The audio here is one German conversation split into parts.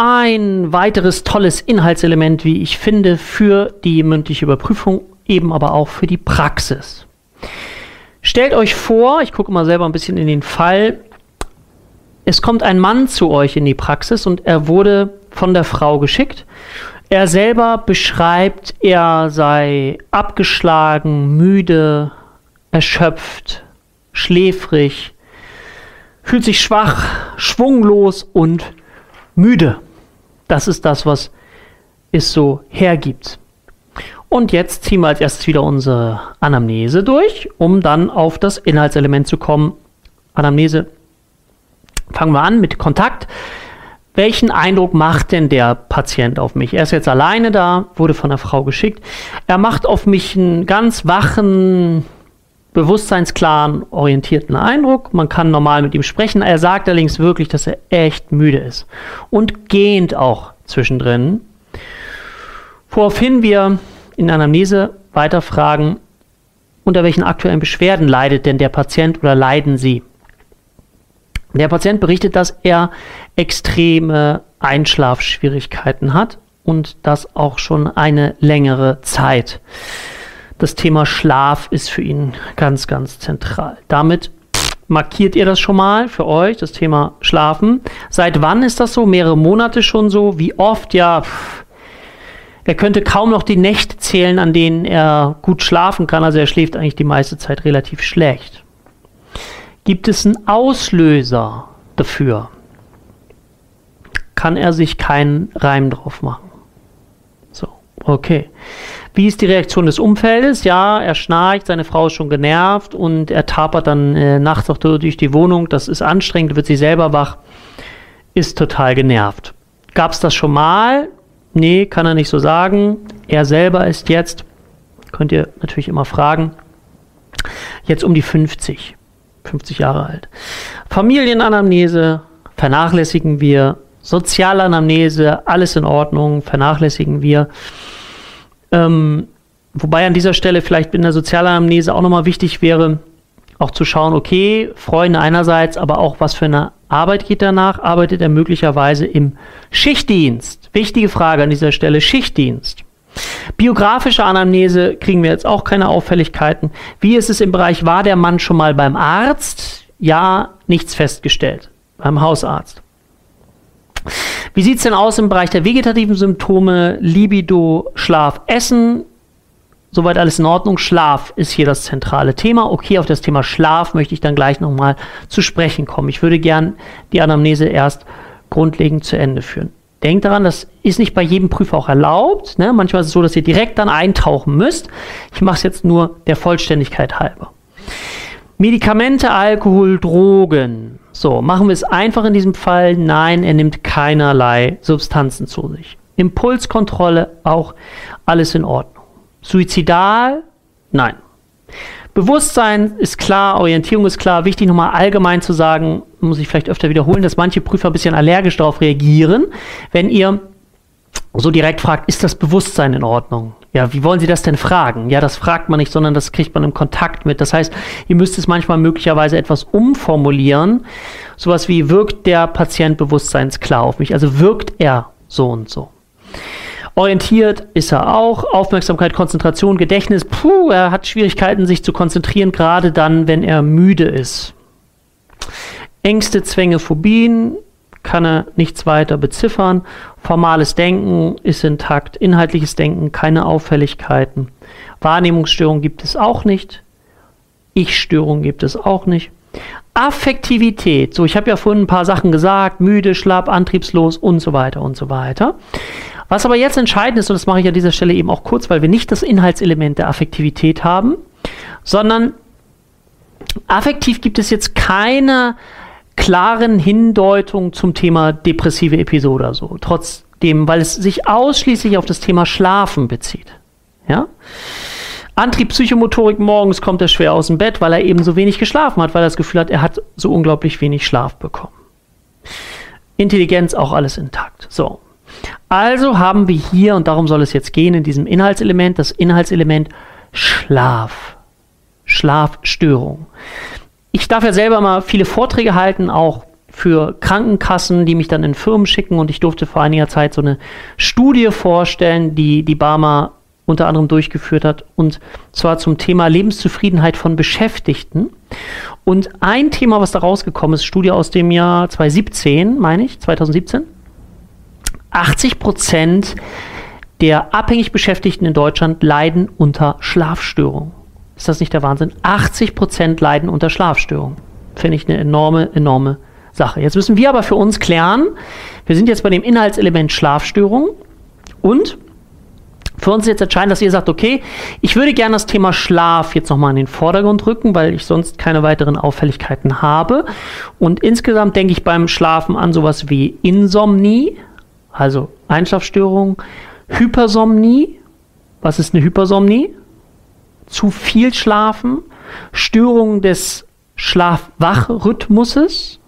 ein weiteres tolles Inhaltselement, wie ich finde, für die mündliche Überprüfung, eben aber auch für die Praxis. Stellt euch vor, ich gucke mal selber ein bisschen in den Fall, es kommt ein Mann zu euch in die Praxis und er wurde von der Frau geschickt. Er selber beschreibt, er sei abgeschlagen, müde, erschöpft, schläfrig, fühlt sich schwach, schwunglos und müde. Das ist das, was es so hergibt. Und jetzt ziehen wir als erstes wieder unsere Anamnese durch, um dann auf das Inhaltselement zu kommen. Anamnese. Fangen wir an mit Kontakt. Welchen Eindruck macht denn der Patient auf mich? Er ist jetzt alleine da, wurde von einer Frau geschickt. Er macht auf mich einen ganz wachen, bewusstseinsklaren, orientierten Eindruck. Man kann normal mit ihm sprechen. Er sagt allerdings wirklich, dass er echt müde ist. Und gähnt auch zwischendrin. Woraufhin wir in Anamnese weiterfragen, unter welchen aktuellen Beschwerden leidet denn der Patient oder leiden Sie? Der Patient berichtet, dass er extreme Einschlafschwierigkeiten hat und das auch schon eine längere Zeit. Das Thema Schlaf ist für ihn ganz, ganz zentral. Damit markiert ihr das schon mal für euch, das Thema Schlafen. Seit wann ist das so? Mehrere Monate schon so? Wie oft? Ja, pff, er könnte kaum noch die Nächte zählen, an denen er gut schlafen kann. Also er schläft eigentlich die meiste Zeit relativ schlecht. Gibt es einen Auslöser dafür? Kann er sich keinen Reim drauf machen? Okay. Wie ist die Reaktion des Umfeldes? Ja, er schnarcht, seine Frau ist schon genervt und er tapert dann äh, nachts auch durch die Wohnung. Das ist anstrengend, wird sie selber wach, ist total genervt. Gab es das schon mal? Nee, kann er nicht so sagen. Er selber ist jetzt, könnt ihr natürlich immer fragen, jetzt um die 50. 50 Jahre alt. Familienanamnese vernachlässigen wir. Sozialanamnese, alles in Ordnung, vernachlässigen wir. Ähm, wobei an dieser Stelle vielleicht in der Sozialanamnese auch nochmal wichtig wäre, auch zu schauen, okay, Freunde einerseits, aber auch was für eine Arbeit geht danach? Arbeitet er möglicherweise im Schichtdienst? Wichtige Frage an dieser Stelle, Schichtdienst. Biografische Anamnese kriegen wir jetzt auch keine Auffälligkeiten. Wie ist es im Bereich, war der Mann schon mal beim Arzt? Ja, nichts festgestellt. Beim Hausarzt. Wie sieht es denn aus im Bereich der vegetativen Symptome? Libido, Schlaf, Essen. Soweit alles in Ordnung. Schlaf ist hier das zentrale Thema. Okay, auf das Thema Schlaf möchte ich dann gleich nochmal zu sprechen kommen. Ich würde gern die Anamnese erst grundlegend zu Ende führen. Denkt daran, das ist nicht bei jedem Prüfer auch erlaubt. Ne? Manchmal ist es so, dass ihr direkt dann eintauchen müsst. Ich mache es jetzt nur der Vollständigkeit halber. Medikamente, Alkohol, Drogen. So, machen wir es einfach in diesem Fall. Nein, er nimmt keinerlei Substanzen zu sich. Impulskontrolle, auch alles in Ordnung. Suizidal? Nein. Bewusstsein ist klar, Orientierung ist klar. Wichtig nochmal allgemein zu sagen, muss ich vielleicht öfter wiederholen, dass manche Prüfer ein bisschen allergisch darauf reagieren, wenn ihr so direkt fragt, ist das Bewusstsein in Ordnung? Ja, wie wollen Sie das denn fragen? Ja, das fragt man nicht, sondern das kriegt man im Kontakt mit. Das heißt, ihr müsst es manchmal möglicherweise etwas umformulieren. Sowas wie, wirkt der Patient bewusstseinsklar auf mich? Also wirkt er so und so. Orientiert ist er auch. Aufmerksamkeit, Konzentration, Gedächtnis. Puh, er hat Schwierigkeiten, sich zu konzentrieren, gerade dann, wenn er müde ist. Ängste, Zwänge, Phobien kann er nichts weiter beziffern. Formales Denken ist intakt. Inhaltliches Denken, keine Auffälligkeiten. Wahrnehmungsstörung gibt es auch nicht. Ich-Störung gibt es auch nicht. Affektivität, so ich habe ja vorhin ein paar Sachen gesagt, müde, schlapp, antriebslos und so weiter und so weiter. Was aber jetzt entscheidend ist, und das mache ich an dieser Stelle eben auch kurz, weil wir nicht das Inhaltselement der Affektivität haben, sondern affektiv gibt es jetzt keine klaren Hindeutungen zum Thema depressive Episode so. Trotzdem, weil es sich ausschließlich auf das Thema Schlafen bezieht. Ja? Antrieb, Psychomotorik, morgens kommt er schwer aus dem Bett, weil er eben so wenig geschlafen hat, weil er das Gefühl hat, er hat so unglaublich wenig Schlaf bekommen. Intelligenz auch alles intakt. So. Also haben wir hier, und darum soll es jetzt gehen, in diesem Inhaltselement, das Inhaltselement Schlaf. Schlafstörung. Ich darf ja selber mal viele Vorträge halten, auch für Krankenkassen, die mich dann in Firmen schicken und ich durfte vor einiger Zeit so eine Studie vorstellen, die die Barmer unter anderem durchgeführt hat und zwar zum Thema Lebenszufriedenheit von Beschäftigten. Und ein Thema, was da rausgekommen ist, Studie aus dem Jahr 2017, meine ich, 2017, 80 Prozent der abhängig Beschäftigten in Deutschland leiden unter Schlafstörungen. Ist das nicht der Wahnsinn? 80 Prozent leiden unter Schlafstörungen. Finde ich eine enorme, enorme Sache. Jetzt müssen wir aber für uns klären, wir sind jetzt bei dem Inhaltselement Schlafstörung und für uns ist jetzt entscheidend, dass ihr sagt, okay, ich würde gerne das Thema Schlaf jetzt nochmal in den Vordergrund rücken, weil ich sonst keine weiteren Auffälligkeiten habe. Und insgesamt denke ich beim Schlafen an sowas wie Insomnie, also Einschlafstörung, Hypersomnie. Was ist eine Hypersomnie? Zu viel Schlafen, Störung des Schlaf-Wach-Rhythmuses.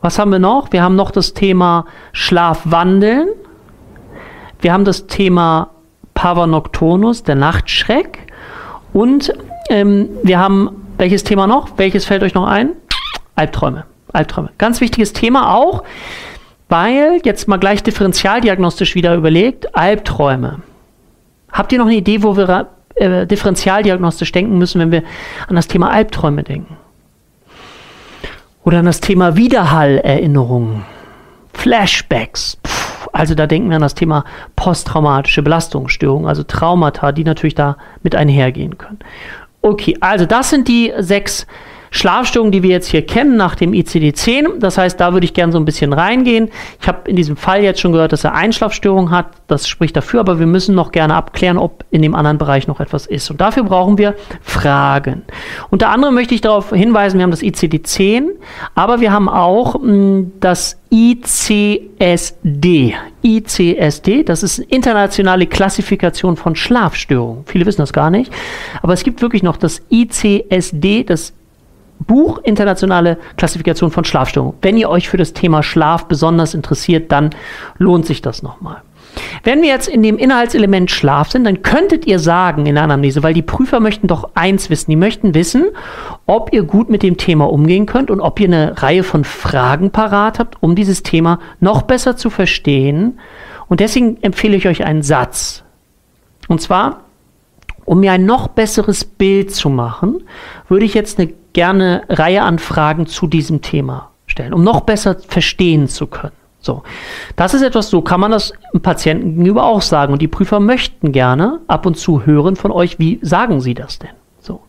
Was haben wir noch? Wir haben noch das Thema Schlafwandeln. Wir haben das Thema Pava Nocturnus, der Nachtschreck. Und ähm, wir haben welches Thema noch? Welches fällt euch noch ein? Albträume. Albträume. Ganz wichtiges Thema auch, weil jetzt mal gleich differentialdiagnostisch wieder überlegt, Albträume. Habt ihr noch eine Idee, wo wir äh, differentialdiagnostisch denken müssen, wenn wir an das Thema Albträume denken? Oder an das Thema Widerhallerinnerungen, Flashbacks. Puh, also da denken wir an das Thema posttraumatische Belastungsstörung, also Traumata, die natürlich da mit einhergehen können. Okay, also das sind die sechs Schlafstörungen, die wir jetzt hier kennen nach dem ICD-10. Das heißt, da würde ich gerne so ein bisschen reingehen. Ich habe in diesem Fall jetzt schon gehört, dass er Einschlafstörungen hat. Das spricht dafür, aber wir müssen noch gerne abklären, ob in dem anderen Bereich noch etwas ist. Und dafür brauchen wir Fragen. Unter anderem möchte ich darauf hinweisen, wir haben das ICD-10, aber wir haben auch mh, hm, das ICSD. ICSD, das ist eine internationale Klassifikation von Schlafstörungen. Viele wissen das gar nicht. Aber es gibt wirklich noch das ICSD, das Buch Internationale Klassifikation von Schlafstörungen. Wenn ihr euch für das Thema Schlaf besonders interessiert, dann lohnt sich das nochmal. Wenn wir jetzt in dem Inhaltselement Schlaf sind, dann könntet ihr sagen in der Anamnese, weil die Prüfer möchten doch eins wissen, die möchten wissen, ob ihr gut mit dem Thema umgehen könnt und ob ihr eine Reihe von Fragen parat habt, um dieses Thema noch besser zu verstehen. Und deswegen empfehle ich euch einen Satz. Und zwar, um mir ein noch besseres Bild zu machen, würde ich jetzt eine gerne Reihe an Fragen zu diesem Thema stellen, um noch besser verstehen zu können. So, das ist etwas, so kann man das Patienten gegenüber auch sagen. Und die Prüfer möchten gerne ab und zu hören von euch, wie sagen sie das denn? So.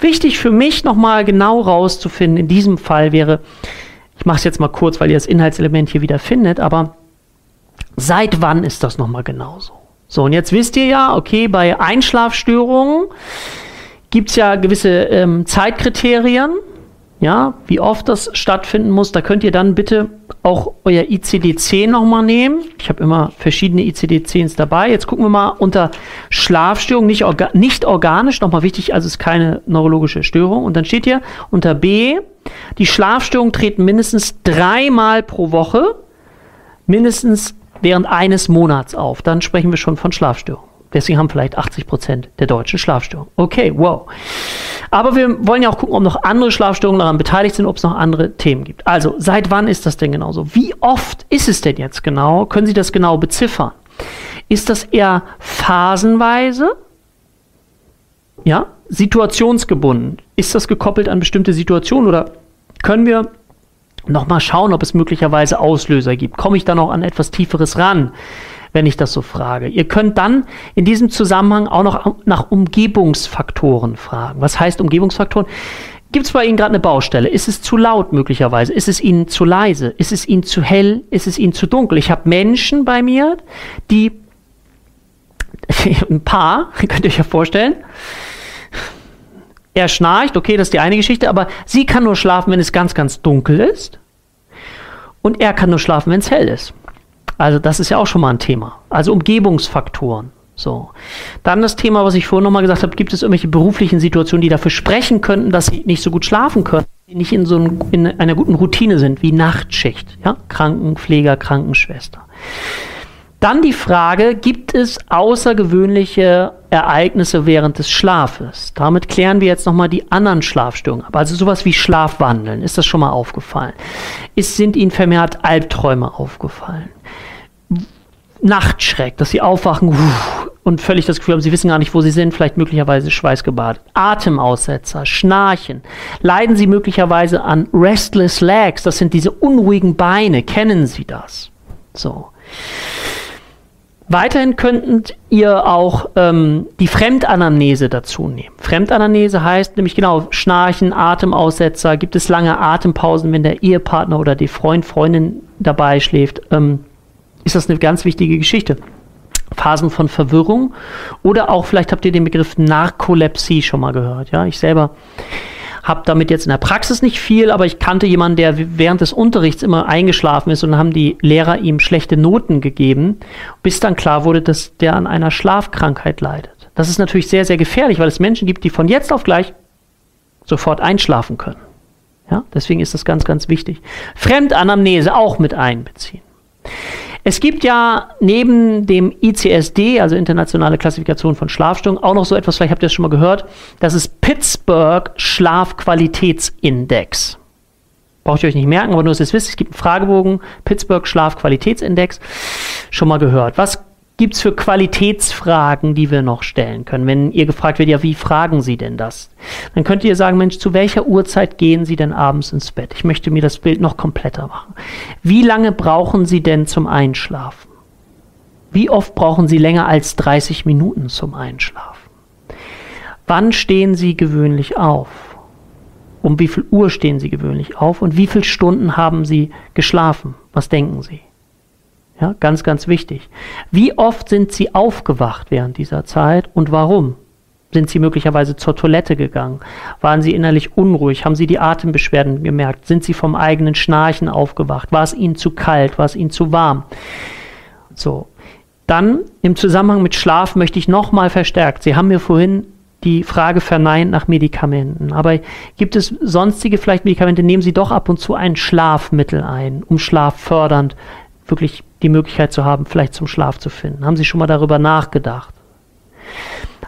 Wichtig für mich nochmal genau rauszufinden, in diesem Fall wäre, ich mache es jetzt mal kurz, weil ihr das Inhaltselement hier wieder findet, aber seit wann ist das nochmal genauso? So, und jetzt wisst ihr ja, okay, bei Einschlafstörungen gibt es ja gewisse ähm, Zeitkriterien, ja, wie oft das stattfinden muss. Da könnt ihr dann bitte auch euer ICD-10 nochmal nehmen. Ich habe immer verschiedene ICD-10s dabei. Jetzt gucken wir mal unter Schlafstörung, nicht, orga nicht organisch, nochmal wichtig, also ist keine neurologische Störung. Und dann steht hier unter B, die Schlafstörungen treten mindestens dreimal pro Woche, mindestens während eines Monats auf. Dann sprechen wir schon von Schlafstörung. Deswegen haben vielleicht 80 Prozent der Deutschen Schlafstörungen. Okay, wow. Aber wir wollen ja auch gucken, ob noch andere Schlafstörungen daran beteiligt sind, ob es noch andere Themen gibt. Also, seit wann ist das denn genauso? Wie oft ist es denn jetzt genau? Können Sie das genau beziffern? Ist das eher phasenweise? Ja, situationsgebunden. Ist das gekoppelt an bestimmte Situationen oder können wir nochmal schauen, ob es möglicherweise Auslöser gibt? Komme ich da noch an etwas Tieferes ran? wenn ich das so frage. Ihr könnt dann in diesem Zusammenhang auch noch nach Umgebungsfaktoren fragen. Was heißt Umgebungsfaktoren? Gibt es bei Ihnen gerade eine Baustelle? Ist es zu laut möglicherweise? Ist es Ihnen zu leise? Ist es Ihnen zu hell? Ist es Ihnen zu dunkel? Ich habe Menschen bei mir, die ein Paar, könnt ihr euch ja vorstellen, er schnarcht, okay, das ist die eine Geschichte, aber sie kann nur schlafen, wenn es ganz, ganz dunkel ist. Und er kann nur schlafen, wenn es hell ist. Also das ist ja auch schon mal ein Thema. Also Umgebungsfaktoren. So. Dann das Thema, was ich vorhin nochmal gesagt habe, gibt es irgendwelche beruflichen Situationen, die dafür sprechen könnten, dass sie nicht so gut schlafen können, die nicht in so ein, in einer guten Routine sind, wie Nachtschicht, ja? Krankenpfleger, Krankenschwester. Dann die Frage, gibt es außergewöhnliche Ereignisse während des Schlafes. Damit klären wir jetzt nochmal die anderen Schlafstörungen ab. Also sowas wie Schlafwandeln, ist das schon mal aufgefallen? Ist, sind Ihnen vermehrt Albträume aufgefallen? Nachtschreck, dass Sie aufwachen und völlig das Gefühl haben, Sie wissen gar nicht, wo Sie sind, vielleicht möglicherweise schweißgebadet. Atemaussetzer, Schnarchen. Leiden Sie möglicherweise an Restless Legs, das sind diese unruhigen Beine, kennen Sie das? So. Weiterhin könntet ihr auch ähm, die Fremdanamnese dazu nehmen. Fremdanamnese heißt nämlich genau Schnarchen, Atemaussetzer, gibt es lange Atempausen, wenn der Ehepartner oder die Freund, Freundin dabei schläft, ähm, ist das eine ganz wichtige Geschichte. Phasen von Verwirrung oder auch vielleicht habt ihr den Begriff Narkolepsie schon mal gehört. Ja, ich selber habe damit jetzt in der Praxis nicht viel, aber ich kannte jemanden, der während des Unterrichts immer eingeschlafen ist und haben die Lehrer ihm schlechte Noten gegeben, bis dann klar wurde, dass der an einer Schlafkrankheit leidet. Das ist natürlich sehr, sehr gefährlich, weil es Menschen gibt, die von jetzt auf gleich sofort einschlafen können. Ja, deswegen ist das ganz, ganz wichtig. Fremdanamnese auch mit einbeziehen. Es gibt ja neben dem ICSD, also Internationale Klassifikation von Schlafstörungen, auch noch so etwas, vielleicht habt ihr das schon mal gehört, das ist Pittsburgh Schlafqualitätsindex. Braucht ihr euch nicht merken, aber nur, dass ihr es wisst, es gibt einen Fragebogen, Pittsburgh Schlafqualitätsindex, schon mal gehört. Was gibt es für Qualitätsfragen, die wir noch stellen können? Wenn ihr gefragt werdet, ja, wie fragen Sie denn das? Dann könnt ihr sagen, Mensch, zu welcher Uhrzeit gehen Sie denn abends ins Bett? Ich möchte mir das Bild noch kompletter machen. Wie lange brauchen Sie denn zum Einschlafen? Wie oft brauchen Sie länger als 30 Minuten zum Einschlafen? Wann stehen Sie gewöhnlich auf? Um wie viel Uhr stehen Sie gewöhnlich auf? Und wie viele Stunden haben Sie geschlafen? Was denken Sie? Ja, ganz, ganz wichtig. Wie oft sind Sie aufgewacht während dieser Zeit und warum? Sind Sie möglicherweise zur Toilette gegangen? Waren Sie innerlich unruhig? Haben Sie die Atembeschwerden gemerkt? Sind Sie vom eigenen Schnarchen aufgewacht? War es Ihnen zu kalt? War es Ihnen zu warm? So. Dann im Zusammenhang mit Schlaf möchte ich nochmal verstärkt. Sie haben mir vorhin die Frage verneint nach Medikamenten. Aber gibt es sonstige vielleicht Medikamente? Nehmen Sie doch ab und zu ein Schlafmittel ein, um schlaffördernd wirklich die Möglichkeit zu haben, vielleicht zum Schlaf zu finden? Haben Sie schon mal darüber nachgedacht?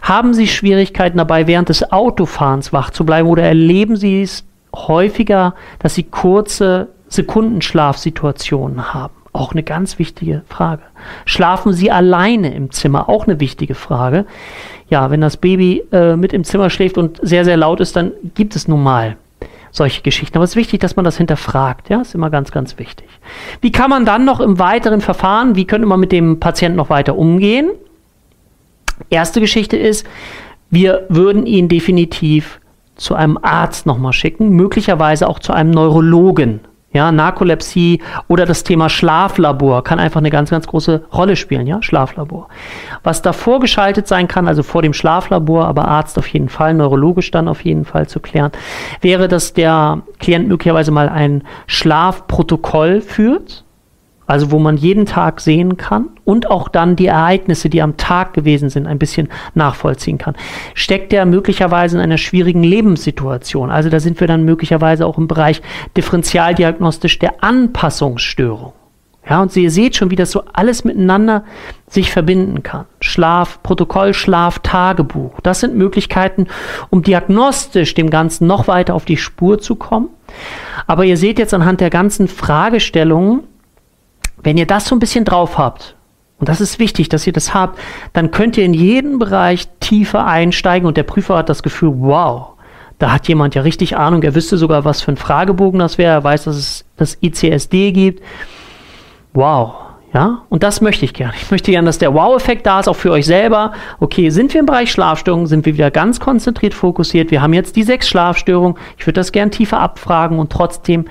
Haben Sie Schwierigkeiten dabei, während des Autofahrens wach zu bleiben oder erleben Sie es häufiger, dass Sie kurze Sekundenschlafsituationen haben? Auch eine ganz wichtige Frage. Schlafen Sie alleine im Zimmer? Auch eine wichtige Frage. Ja, wenn das Baby äh, mit im Zimmer schläft und sehr, sehr laut ist, dann gibt es nun mal solche Geschichten. Aber es ist wichtig, dass man das hinterfragt. Ja, ist immer ganz, ganz wichtig. Wie kann man dann noch im weiteren Verfahren, wie könnte man mit dem Patienten noch weiter umgehen? Erste Geschichte ist, wir würden ihn definitiv zu einem Arzt nochmal schicken, möglicherweise auch zu einem Neurologen. Ja, Narkolepsie oder das Thema Schlaflabor kann einfach eine ganz, ganz große Rolle spielen, ja, Schlaflabor. Was davor geschaltet sein kann, also vor dem Schlaflabor, aber Arzt auf jeden Fall, neurologisch dann auf jeden Fall zu klären, wäre, dass der Klient möglicherweise mal ein Schlafprotokoll führt, also wo man jeden Tag sehen kann und auch dann die Ereignisse, die am Tag gewesen sind, ein bisschen nachvollziehen kann. Steckt er möglicherweise in einer schwierigen Lebenssituation? Also da sind wir dann möglicherweise auch im Bereich differentialdiagnostisch der Anpassungsstörung. Ja, und ihr seht schon, wie das so alles miteinander sich verbinden kann. Schlaf, Protokoll, Schlaf, Tagebuch. Das sind Möglichkeiten, um diagnostisch dem Ganzen noch weiter auf die Spur zu kommen. Aber ihr seht jetzt anhand der ganzen Fragestellungen, wenn ihr das so ein bisschen drauf habt, und das ist wichtig, dass ihr das habt, dann könnt ihr in jeden Bereich tiefer einsteigen und der Prüfer hat das Gefühl, wow, da hat jemand ja richtig Ahnung, er wüsste sogar, was für ein Fragebogen das wäre, er weiß, dass es das ICSD gibt. Wow, ja, und das möchte ich gerne. Ich möchte gerne, dass der Wow-Effekt da ist, auch für euch selber. Okay, sind wir im Bereich Schlafstörungen, sind wir wieder ganz konzentriert fokussiert. Wir haben jetzt die sechs Schlafstörungen. Ich würde das gerne tiefer abfragen und trotzdem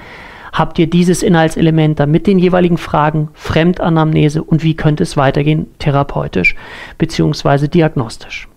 habt ihr dieses Inhaltselement dann mit den jeweiligen Fragen Fremdanamnese und wie könnte es weitergehen therapeutisch bzw. diagnostisch.